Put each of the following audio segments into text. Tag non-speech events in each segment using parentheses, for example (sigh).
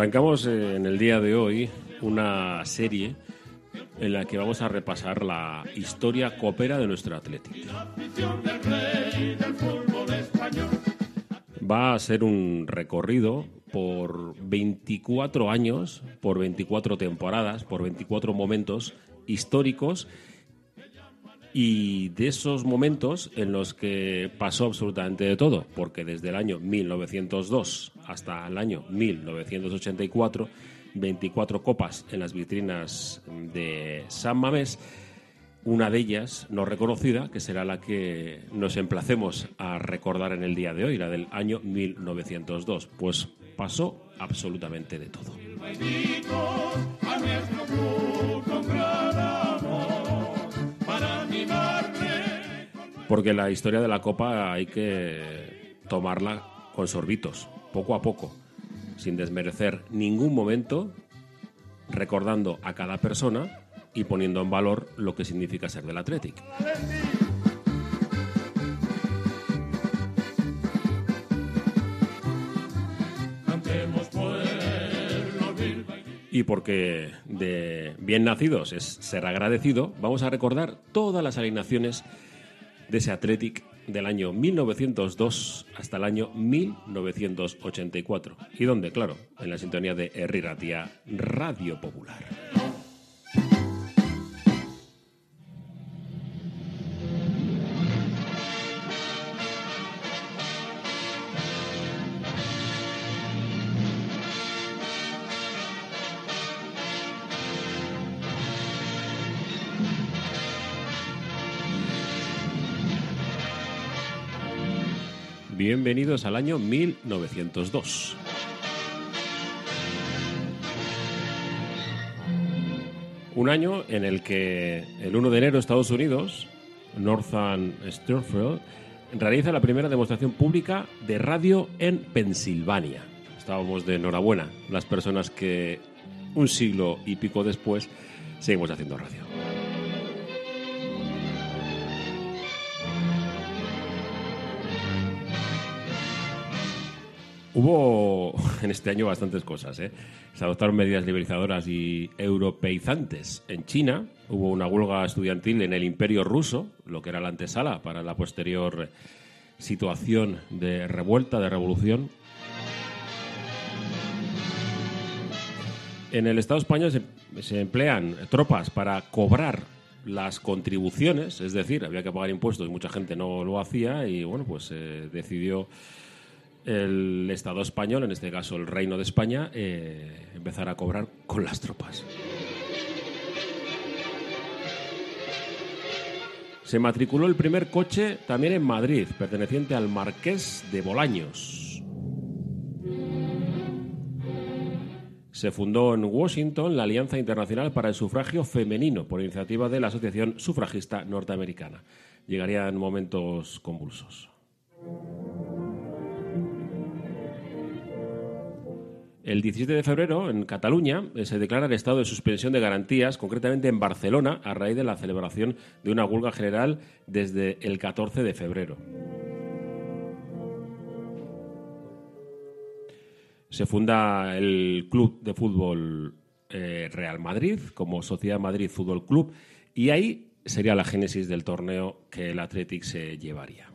Arrancamos eh, en el día de hoy una serie en la que vamos a repasar la historia copera de nuestro Atlético. Va a ser un recorrido por 24 años, por 24 temporadas, por 24 momentos históricos. Y de esos momentos en los que pasó absolutamente de todo, porque desde el año 1902 hasta el año 1984, 24 copas en las vitrinas de San Mamés, una de ellas no reconocida, que será la que nos emplacemos a recordar en el día de hoy, la del año 1902. Pues pasó absolutamente de todo. Porque la historia de la Copa hay que tomarla con sorbitos, poco a poco, sin desmerecer ningún momento, recordando a cada persona y poniendo en valor lo que significa ser del Athletic. Y porque de bien nacidos es ser agradecido, vamos a recordar todas las alineaciones de ese Athletic del año 1902 hasta el año 1984. ¿Y dónde? Claro, en la sintonía de Herriratia Radio Popular. Bienvenidos al año 1902. Un año en el que el 1 de enero Estados Unidos, Northern Sturfield, realiza la primera demostración pública de radio en Pensilvania. Estábamos de enhorabuena las personas que un siglo y pico después seguimos haciendo radio. Hubo (laughs) en este año bastantes cosas. ¿eh? Se adoptaron medidas liberalizadoras y europeizantes en China. Hubo una huelga estudiantil en el Imperio ruso, lo que era la antesala para la posterior situación de revuelta, de revolución. En el Estado español se, emplean tropas para cobrar las contribuciones, es decir, había que pagar impuestos y mucha gente no lo hacía y bueno, pues se decidió el Estado español, en este caso el Reino de España, eh, empezar a cobrar con las tropas. Se matriculó el primer coche también en Madrid, perteneciente al Marqués de Bolaños. Se fundó en Washington la Alianza Internacional para el Sufragio Femenino por iniciativa de la Asociación Sufragista Norteamericana. Llegarían momentos convulsos. El 17 de febrero, en Cataluña, eh, se declara el estado de suspensión de garantías, concretamente en Barcelona, a raíz de la celebración de una huelga general desde el 14 de febrero. Se funda el Club de Fútbol eh, Real Madrid como Sociedad Madrid Fútbol Club y ahí sería la génesis del torneo que el Athletic se llevaría.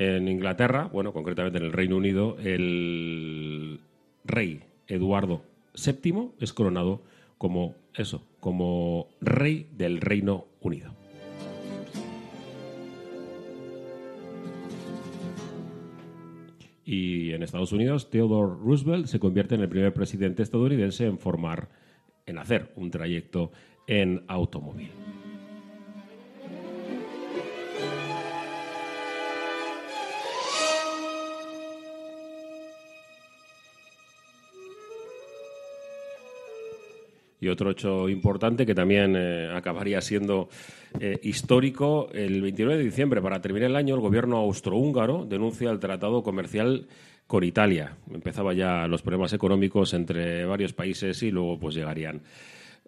En Inglaterra, bueno, concretamente en el Reino Unido, el rey Eduardo VII es coronado como eso, como rey del Reino Unido. Y en Estados Unidos, Theodore Roosevelt se convierte en el primer presidente estadounidense en formar, en hacer un trayecto en automóvil. Y otro hecho importante que también eh, acabaría siendo eh, histórico, el 29 de diciembre, para terminar el año, el gobierno austrohúngaro denuncia el tratado comercial con Italia. Empezaba ya los problemas económicos entre varios países y luego pues llegarían,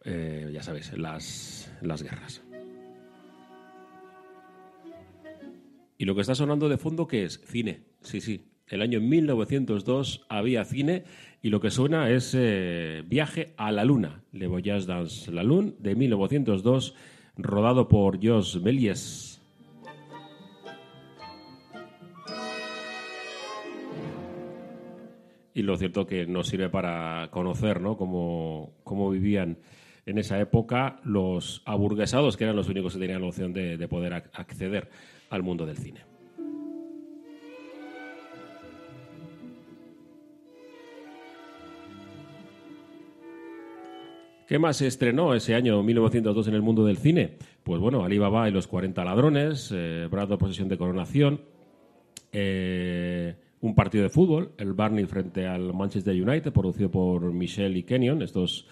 eh, ya sabes, las, las guerras. Y lo que está sonando de fondo, ¿qué es? Cine. Sí, sí. El año 1902 había cine y lo que suena es eh, Viaje a la Luna, Le Voyage dans la Lune, de 1902, rodado por Jos Méliès. Y lo cierto que nos sirve para conocer ¿no? cómo, cómo vivían en esa época los aburguesados, que eran los únicos que tenían la opción de, de poder ac- acceder al mundo del cine. ¿Qué más se estrenó ese año 1902 en el mundo del cine? Pues bueno, Alibaba y los 40 ladrones, eh, Brado posesión de coronación, eh, un partido de fútbol, el Barney frente al Manchester United, producido por Michelle y Kenyon, estos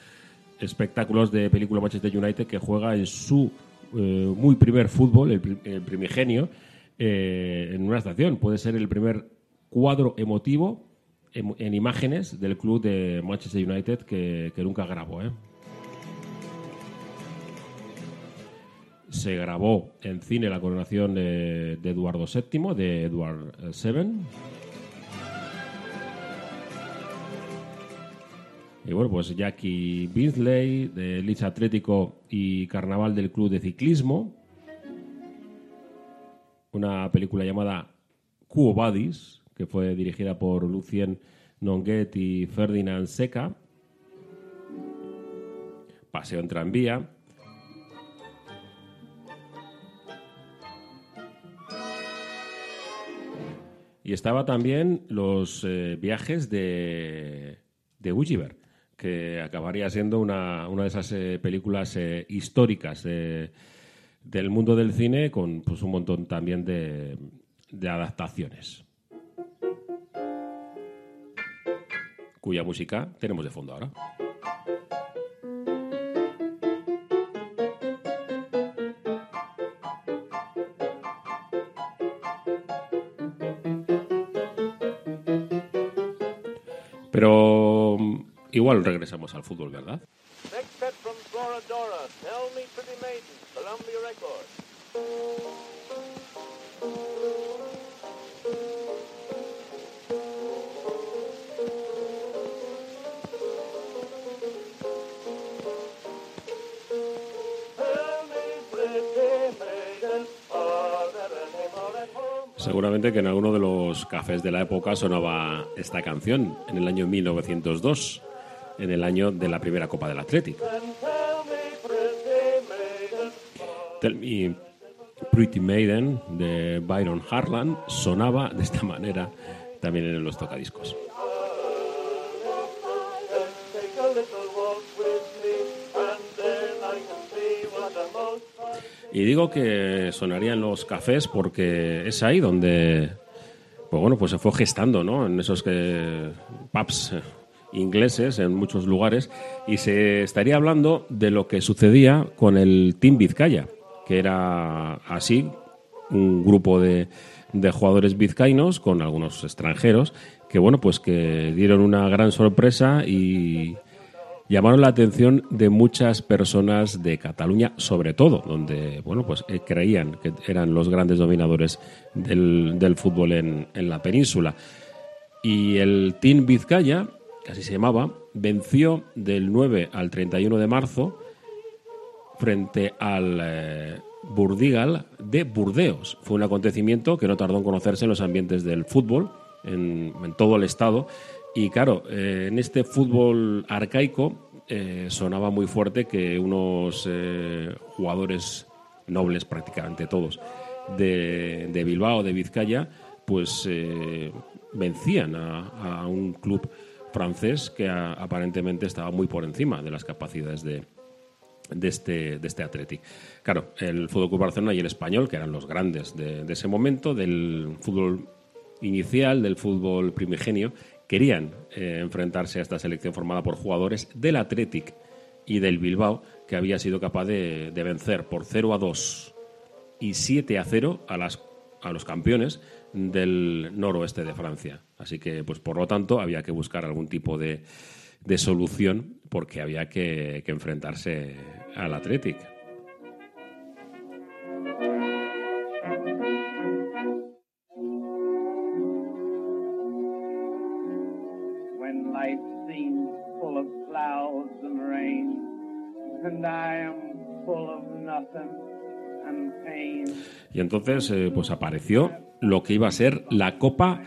espectáculos de película Manchester United que juega en su eh, muy primer fútbol, el, pri- el primigenio, eh, en una estación. Puede ser el primer cuadro emotivo en, en imágenes del club de Manchester United que, que nunca grabó. ¿eh? Se grabó en cine la coronación de, Eduardo VII, de Edward eh, VII. Y bueno, pues Jackie Beasley, de Leeds Atlético y Carnaval del Club de Ciclismo. Una película llamada Quo Vadis, que fue dirigida por Lucien Nonguet y Ferdinand Seca. Paseo en tranvía. Y estaba también los eh, viajes de, de que acabaría siendo una, una de esas eh, películas eh, históricas de- del mundo del cine con pues, un montón también de, de adaptaciones. Cuya música tenemos de fondo ahora. Pero mm, igual regresamos al fútbol, ¿verdad? Seguramente que en alguno de los cafés de la época sonaba esta canción en el año 1902, en el año de la primera Copa del maiden, Tell Me Pretty Maiden de Byron Harlan sonaba de esta manera también en los tocadiscos. Y digo que sonaría en los cafés porque es ahí donde, pues bueno, pues se fue gestando, ¿no? En esos que pubs eh, ingleses en muchos lugares y se estaría hablando de lo que sucedía con el Team Vizcaya, que era así un grupo de, de jugadores vizcaínos con algunos extranjeros que bueno pues que dieron una gran sorpresa y llamaron la atención de muchas personas de Cataluña, sobre todo, donde bueno, pues eh, creían que eran los grandes dominadores del, del fútbol en, en la península. Y el Team Vizcaya, que así se llamaba, venció del 9 al 31 de marzo frente al eh, Burdigal de Burdeos. Fue un acontecimiento que no tardó en conocerse en los ambientes del fútbol, en, en todo el estado. Y claro, eh, en este fútbol arcaico eh, sonaba muy fuerte que unos eh, jugadores nobles, prácticamente todos, de, de Bilbao, de Vizcaya, pues vencían a, un club francés que aparentemente estaba muy por encima de las capacidades de, de este, de este Athletic. Claro, el Fútbol Barcelona y el Español, que eran los grandes de, de ese momento, del fútbol inicial, del fútbol primigenio, querían eh, enfrentarse a esta selección formada por jugadores del Athletic y del Bilbao, que había sido capaz de, de vencer por 0 a 2 y 7 a 0 a, las, a los campeones del noroeste de Francia. Así que, pues por lo tanto, había que buscar algún tipo de, solución porque había que, que enfrentarse al Athletic. Entonces, eh, pues apareció lo que iba a ser la Copa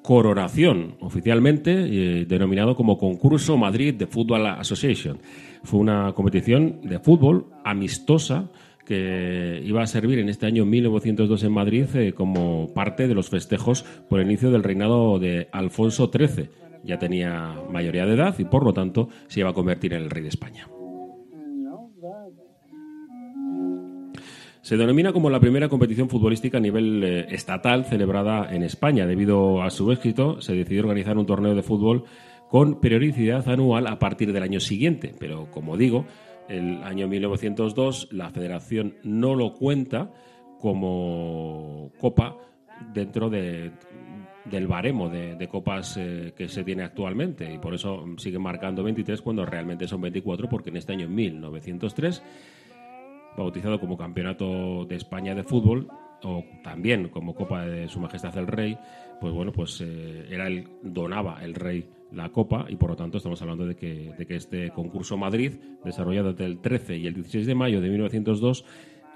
Coronación, oficialmente eh, denominado como Concurso Madrid de Football Association. Fue una competición de fútbol amistosa que iba a servir en este año 1902 en Madrid eh, como parte de los festejos por el inicio del reinado de Alfonso XIII. Ya tenía mayoría de edad y por lo tanto se iba a convertir en el rey de España. Se denomina como la primera competición futbolística a nivel eh, estatal celebrada en España. Debido a su éxito, se decidió organizar un torneo de fútbol con periodicidad anual a partir del año siguiente. Pero, como digo, el año 1902 la federación no lo cuenta como copa dentro de- del baremo de, copas eh, que se tiene actualmente y por eso siguen marcando 23 cuando realmente son 24 porque en este año 1903 bautizado como Campeonato de España de Fútbol o también como Copa de Su Majestad el Rey, pues bueno, pues eh, era el donaba el rey la copa y por lo tanto estamos hablando de que, de que este concurso Madrid, desarrollado entre el 13 y el 16 de mayo de 1902,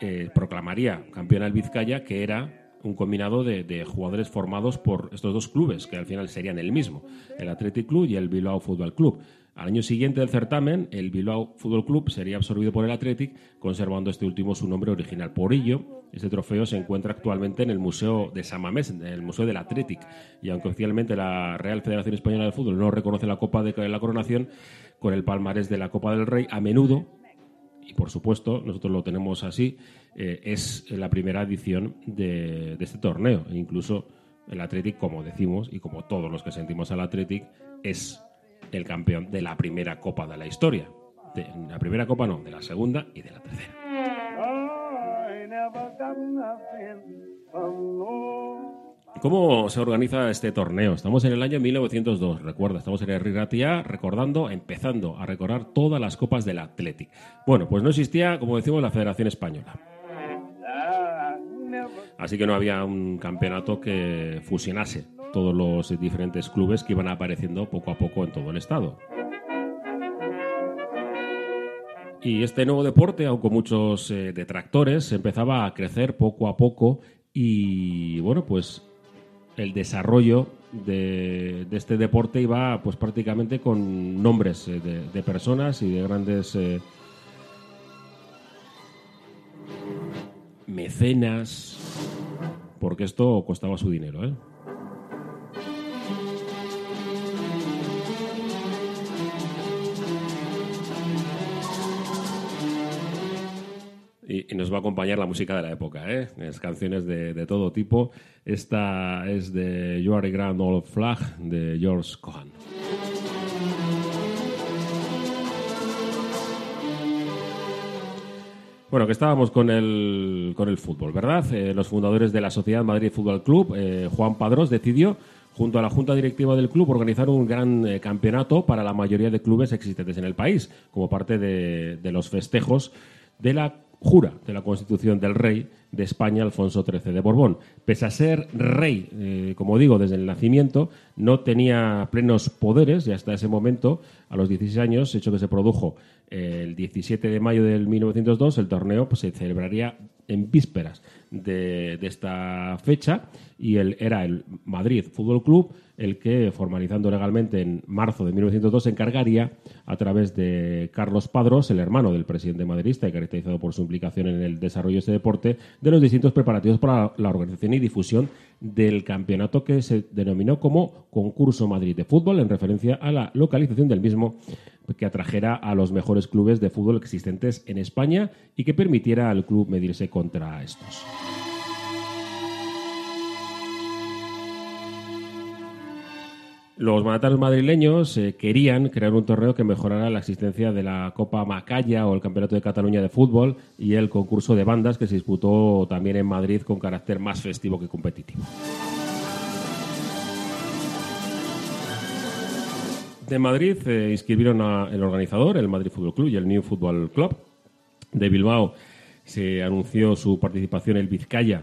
eh, proclamaría campeón al Vizcaya, que era un combinado de, de jugadores formados por estos dos clubes, que al final serían el mismo, el Athletic Club y el Bilbao Fútbol Club. Al año siguiente del certamen, el Bilbao Fútbol Club sería absorbido por el Athletic, conservando este último su nombre original. Por ello, este trofeo se encuentra actualmente en el Museo de San Mamés, en el Museo del Athletic. Y aunque oficialmente la Real Federación Española de Fútbol no reconoce la Copa de la Coronación, con el palmarés de la Copa del Rey, a menudo y por supuesto nosotros lo tenemos así, eh, es la primera edición de, de este torneo. E incluso el Athletic, como decimos, y como todos los que sentimos al Athletic, es el campeón de la primera copa de la historia. De la primera copa no, de la segunda y de la tercera. ¿Cómo se organiza este torneo? Estamos en el año 1902, recuerda, estamos en el Rigatia recordando, empezando a recordar todas las copas del Athletic. Bueno, pues no existía, como decimos, la Federación Española. Así que no había un campeonato que fusionase todos los diferentes clubes que iban apareciendo poco a poco en todo el estado. Y este nuevo deporte, aunque con muchos eh, detractores, empezaba a crecer poco a poco y bueno, pues el desarrollo de, este deporte iba pues prácticamente con nombres eh, de, de personas y de grandes eh, mecenas, porque esto costaba su dinero, ¿eh? Y, nos va a acompañar la música de la época, ¿eh? Es canciones de, de todo tipo. Esta es de You Are a Grand Old Flag de George Cohan. Bueno, que estábamos con el, con el fútbol, ¿verdad? Eh, los fundadores de la Sociedad Madrid Fútbol Club, eh, Juan Padrós, decidió, junto a la Junta Directiva del club, organizar un gran eh, campeonato para la mayoría de clubes existentes en el país, como parte de, de los festejos de la jura de la Constitución del Rey de España, Alfonso XIII de Borbón. Pese a ser rey, eh, como digo, desde el nacimiento, no tenía plenos poderes y hasta ese momento, a los 16 años, hecho que se produjo el 17 de mayo del 1902, el torneo pues, se celebraría en vísperas de, esta fecha y el, era el Madrid Fútbol Club el que, formalizando legalmente en marzo de 1902, se encargaría, a través de Carlos Padros, el hermano del presidente madridista y caracterizado por su implicación en el desarrollo de este deporte, de los distintos preparativos para la organización y difusión del campeonato que se denominó como Concurso Madrid de Fútbol, en referencia a la localización del mismo que atrajera a los mejores clubes de fútbol existentes en España y que permitiera al club medirse contra estos. Los mandatarios madrileños eh, querían crear un torneo que mejorara la existencia de la Copa Macaya o el Campeonato de Cataluña de Fútbol y el concurso de bandas que se disputó también en Madrid con carácter más festivo que competitivo. De Madrid eh, inscribieron a el organizador, el Madrid Fútbol Club y el New Football Club. De Bilbao se anunció su participación el Vizcaya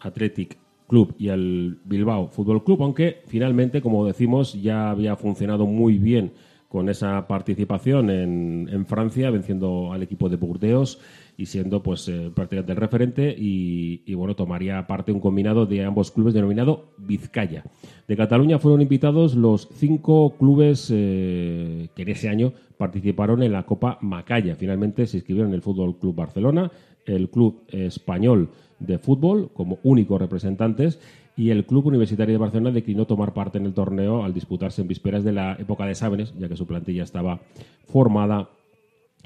Athletic Club y el Bilbao Fútbol Club, aunque finalmente, como decimos, ya había funcionado muy bien con esa participación en, en Francia, venciendo al equipo de Burdeos y siendo pues eh, prácticamente el referente y, bueno tomaría parte un combinado de ambos clubes denominado Vizcaya. De Cataluña fueron invitados los cinco clubes eh, que en ese año participaron en la Copa Macaya. Finalmente se inscribieron el Fútbol Club Barcelona, el Club Español de Fútbol como únicos representantes y el Club Universitario de Barcelona declinó tomar parte en el torneo al disputarse en vísperas de la época de exámenes, ya que su plantilla estaba formada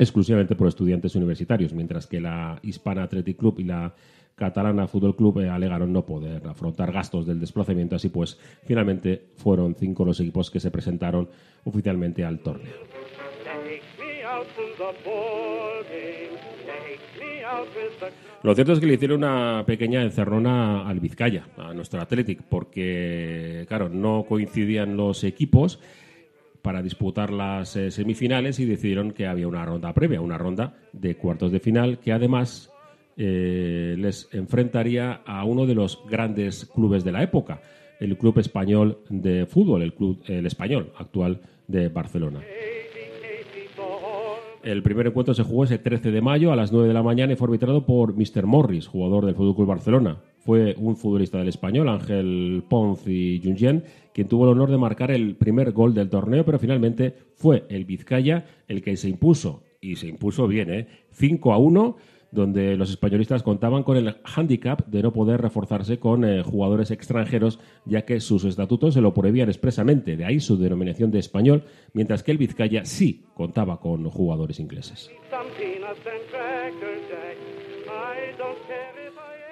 exclusivamente por estudiantes universitarios, mientras que la Hispana Athletic Club y la Catalana Fútbol Club eh, alegaron no poder afrontar gastos del desplazamiento, así pues finalmente fueron cinco los equipos que se presentaron oficialmente al torneo. Lo cierto es que le hicieron una pequeña encerrona al Vizcaya, a nuestro Athletic, porque, claro, no coincidían los equipos para disputar las eh, semifinales y decidieron que había una ronda previa, una ronda de cuartos de final, que además eh, les enfrentaría a uno de los grandes clubes de la época, el Club Español de Fútbol, el Club el Español actual de Barcelona. El primer encuentro se jugó ese 13 de mayo a las 9 de la mañana y fue arbitrado por Mr. Morris, jugador del Fútbol Club Barcelona. Fue un futbolista del español, Ángel Ponz y Jungien, quien tuvo el honor de marcar el primer gol del torneo, pero finalmente fue el Vizcaya el que se impuso, y se impuso bien, ¿eh? 5 a 1 donde los españolistas contaban con el hándicap de no poder reforzarse con eh, jugadores extranjeros, ya que sus estatutos se lo prohibían expresamente, de ahí su denominación de español, mientras que el Vizcaya sí contaba con jugadores ingleses.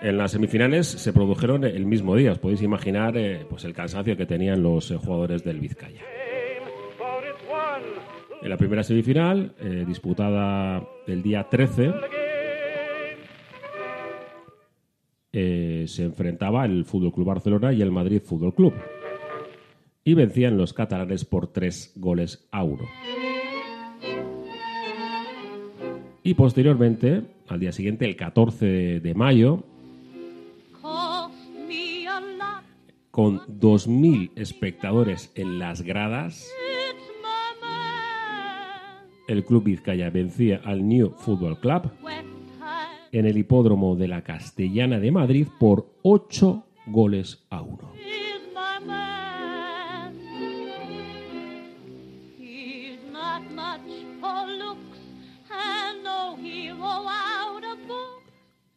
En las semifinales se produjeron el mismo día, os podéis imaginar eh, pues el cansancio que tenían los eh, jugadores del Vizcaya. En la primera semifinal, eh, disputada el día 13, eh, se enfrentaba el Fútbol Club Barcelona y el Madrid Fútbol Club. Y vencían los catalanes por tres goles a uno. Y posteriormente, al día siguiente, el 14 de mayo, con 2.000 espectadores en las gradas, el Club Vizcaya vencía al New Football Club en el hipódromo de la Castellana de Madrid por 8 goles a 1. is my man. He's not much for looks and no hero out of book.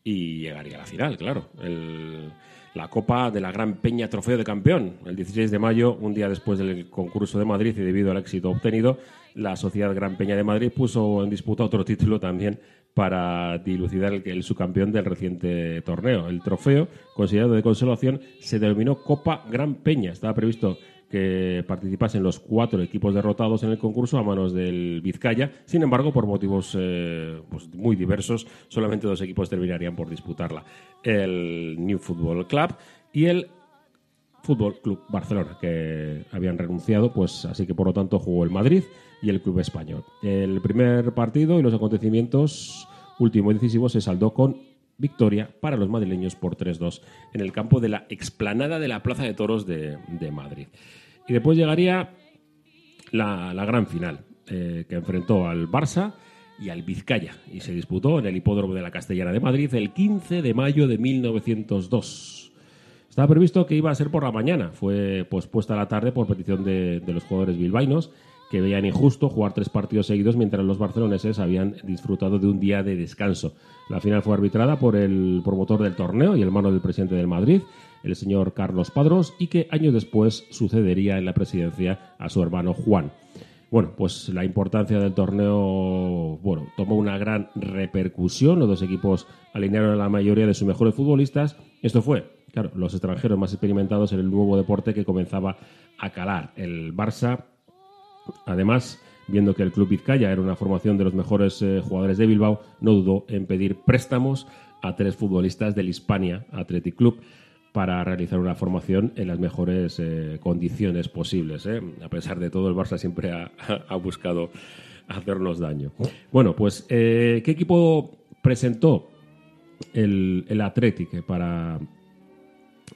y llegaría a la final, claro. El- la Copa de la Gran Peña Trofeo de Campeón, el 16 de mayo, un día después del concurso de Madrid y debido al éxito obtenido, la Sociedad Gran Peña de Madrid puso en disputa otro título también para dilucidar el, el subcampeón del reciente torneo. El trofeo, considerado de consolación, se denominó Copa Gran Peña. Estaba previsto que participasen los cuatro equipos derrotados en el concurso a manos del Vizcaya. Sin embargo, por motivos eh, pues, muy diversos, solamente dos equipos terminarían por disputarla. El New Football Club y el Fútbol Club Barcelona, que habían renunciado, pues así que por lo tanto jugó el Madrid y el Club Español. El primer partido y los acontecimientos último y decisivo se saldó con victoria para los madrileños por 3-2 en el campo de la explanada de la Plaza de Toros de, de Madrid. Y después llegaría la, la gran final, eh, que enfrentó al Barça y al Vizcaya, y se disputó en el hipódromo de la Castellana de Madrid el 15 de mayo de 1902. Estaba previsto que iba a ser por la mañana, fue pospuesta a la tarde por petición de, de los jugadores bilbaínos que veían injusto jugar tres partidos seguidos mientras los barceloneses habían disfrutado de un día de descanso. La final fue arbitrada por el promotor del torneo y hermano del presidente del Madrid, el señor Carlos Padros, y que años después sucedería en la presidencia a su hermano Juan. Bueno, pues la importancia del torneo, bueno, tomó una gran repercusión. Los dos equipos alinearon a la mayoría de sus mejores futbolistas. Esto fue, claro, los extranjeros más experimentados en el nuevo deporte que comenzaba a calar. El Barça, además, viendo que el Club Vizcaya era una formación de los mejores eh, jugadores de Bilbao, no dudó en pedir préstamos a tres futbolistas del Hispania Athletic Club para realizar una formación en las mejores eh, condiciones posibles. ¿eh? A pesar de todo, el Barça siempre ha, ha buscado hacernos daño. Bueno, pues, eh, ¿qué equipo presentó el, el Athletic para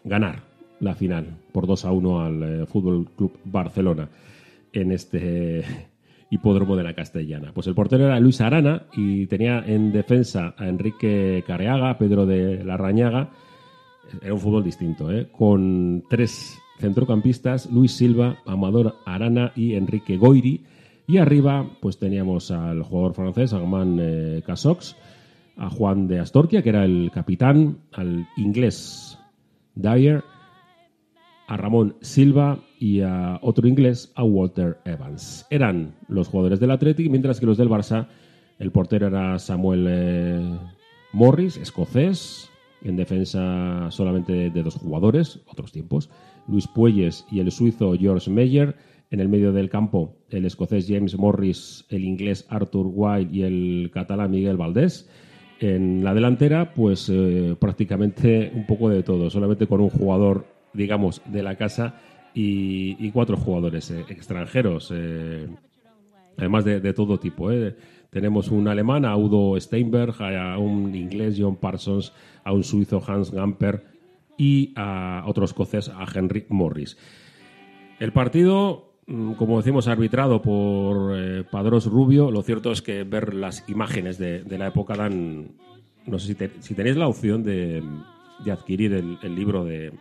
ganar la final por 2 a 1 al eh, Fútbol Club Barcelona en este hipódromo de la Castellana? Pues el portero era Luis Arana y tenía en defensa a Enrique Careaga, Pedro de Larrañaga era un fútbol distinto, ¿eh? con tres centrocampistas, Luis Silva, Amador Arana y Enrique Goiri. Y arriba, pues teníamos al jugador francés, Armand eh, Casox, a Juan de Astorquia, que era el capitán, al inglés Dyer, a Ramón Silva y a otro inglés, a Walter Evans. Eran los jugadores del Athletic, mientras que los del Barça, el portero era Samuel eh, Morris, escocés, en defensa solamente de dos jugadores, otros tiempos, Luis Puelles y el suizo George Meyer. En el medio del campo, el escocés James Morris, el inglés Arthur Wilde y el catalán Miguel Valdés. En la delantera, pues eh, prácticamente un poco de todo, solamente con un jugador, digamos, de la casa y, cuatro jugadores eh, extranjeros, eh, además de, de todo tipo. Tenemos un alemán, a Udo Steinberg, un inglés, John Parsons, a un suizo, Hans Gamper, y a otro escocés, a Henry Morris. El partido, mm, como decimos, arbitrado por eh, Padros Rubio. Lo cierto es que ver las imágenes de, la época dan. No sé si, te- si tenéis la opción de, de adquirir el, el libro de,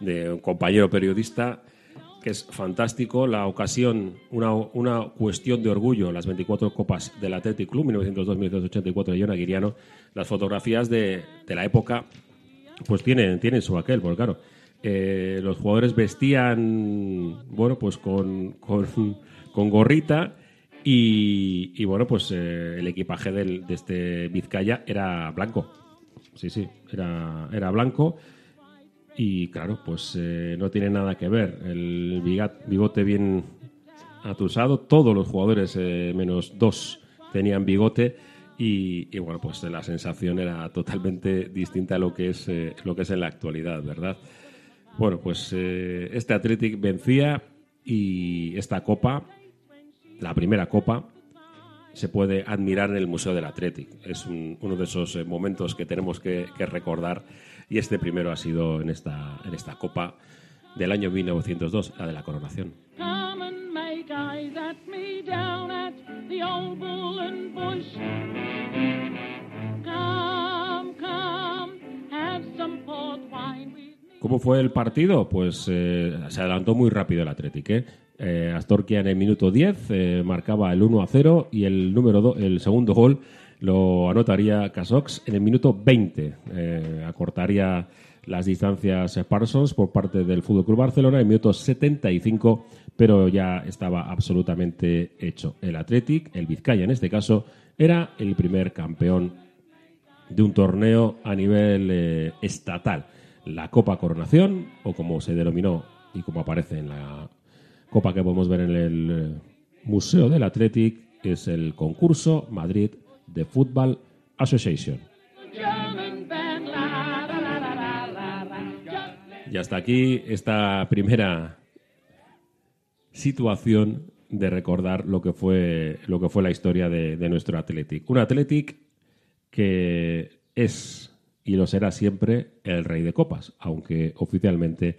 de un compañero periodista que es fantástico. La ocasión, una, una cuestión de orgullo, las 24 copas del Athletic Club, 1902-1984 de John Aguiriano. Las fotografías de, de la época, pues tienen, tienen su aquel, porque claro, eh, los jugadores vestían, bueno, pues con, con, con gorrita. Y, y, bueno, pues eh, el equipaje del- de este Vizcaya era blanco. Sí, sí, era, era blanco. Y claro, pues eh, no tiene nada que ver. El bigote bien atusado. Todos los jugadores, eh, menos dos, tenían bigote. Y, bueno, pues la sensación era totalmente distinta a lo que es, eh, lo que es en la actualidad, ¿verdad? Bueno, pues este Athletic vencía y esta copa, la primera copa, se puede admirar en el Museo del Athletic. Es un- uno de esos momentos que tenemos que, que recordar y este primero ha sido en esta, en esta copa del año 1902, la de la coronación. ¿Cómo fue el partido? Pues eh, se adelantó muy rápido el Athletic. ¿eh? Eh, Astorquia en el minuto 10 eh, marcaba el 1 a 0 y el, número do- el segundo gol lo anotaría Casox en el minuto 20. Eh, acortaría las distancias Parsons por parte del Fútbol Club Barcelona en el minuto 75, pero ya estaba absolutamente hecho. El Athletic, el Vizcaya en este caso, era el primer campeón de un torneo a nivel eh, estatal. La Copa Coronación, o como se denominó y como aparece en la copa que podemos ver en el eh, Museo del Athletic, es el concurso Madrid de Football Association. Y hasta aquí esta primera situación de recordar lo que fue, lo que fue la historia de, de nuestro Athletic. Un Athletic que es y lo será siempre el rey de copas, aunque oficialmente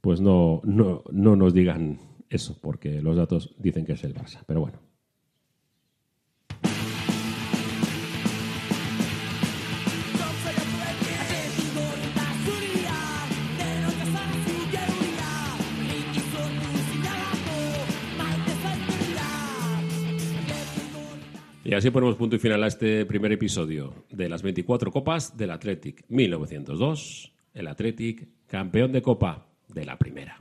pues no, no, no nos digan eso, porque los datos dicen que es el Barça. Pero bueno. Y así ponemos punto y final a este primer episodio de las 24 copas del Athletic 1902. El Athletic, campeón de copa de la primera.